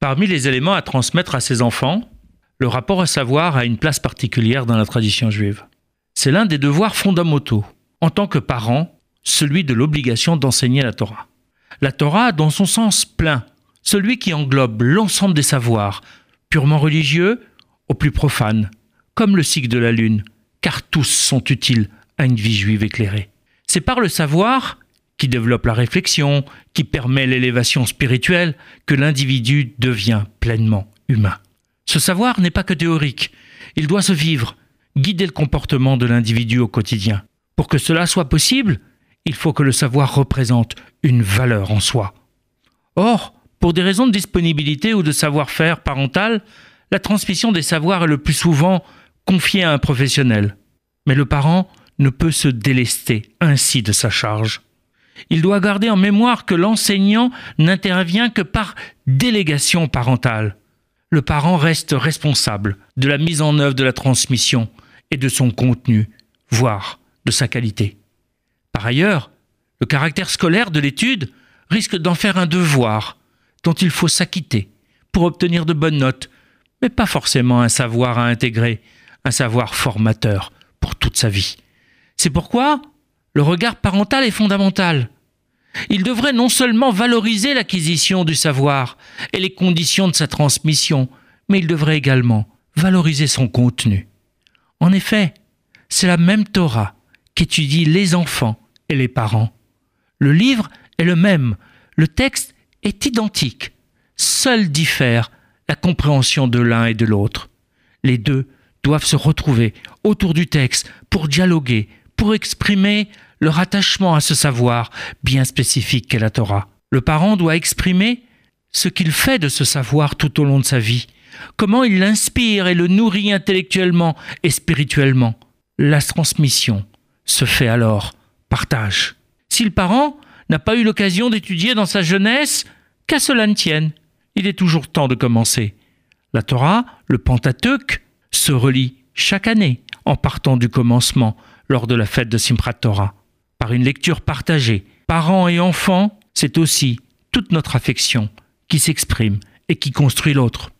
Parmi les éléments à transmettre à ses enfants, le rapport au savoir a une place particulière dans la tradition juive. C'est l'un des devoirs fondamentaux, en tant que parent, celui de l'obligation d'enseigner la Torah. La Torah dans son sens plein, celui qui englobe l'ensemble des savoirs, purement religieux au plus profanes, comme le cycle de la lune, car tous sont utiles à une vie juive éclairée. C'est par le savoir qui développe la réflexion, qui permet l'élévation spirituelle, que l'individu devient pleinement humain. Ce savoir n'est pas que théorique, il doit se vivre, guider le comportement de l'individu au quotidien. Pour que cela soit possible, il faut que le savoir représente une valeur en soi. Or, pour des raisons de disponibilité ou de savoir-faire parental, la transmission des savoirs est le plus souvent confiée à un professionnel. Mais le parent ne peut se délester ainsi de sa charge. Il doit garder en mémoire que l'enseignant n'intervient que par délégation parentale. Le parent reste responsable de la mise en œuvre de la transmission et de son contenu, voire de sa qualité. Par ailleurs, le caractère scolaire de l'étude risque d'en faire un devoir dont il faut s'acquitter pour obtenir de bonnes notes, mais pas forcément un savoir à intégrer, un savoir formateur pour toute sa vie. C'est pourquoi le regard parental est fondamental. Il devrait non seulement valoriser l'acquisition du savoir et les conditions de sa transmission, mais il devrait également valoriser son contenu. En effet, c'est la même Torah qu'étudient les enfants et les parents. Le livre est le même, le texte est identique. Seul diffère la compréhension de l'un et de l'autre. Les deux doivent se retrouver autour du texte pour dialoguer, pour exprimer leur attachement à ce savoir bien spécifique qu'est la Torah. Le parent doit exprimer ce qu'il fait de ce savoir tout au long de sa vie, comment il l'inspire et le nourrit intellectuellement et spirituellement. La transmission se fait alors partage. Si le parent n'a pas eu l'occasion d'étudier dans sa jeunesse, qu'à cela ne tienne, il est toujours temps de commencer. La Torah, le Pentateuque, se relie chaque année en partant du commencement lors de la fête de Simchat Torah. Par une lecture partagée, parents et enfants, c'est aussi toute notre affection qui s'exprime et qui construit l'autre.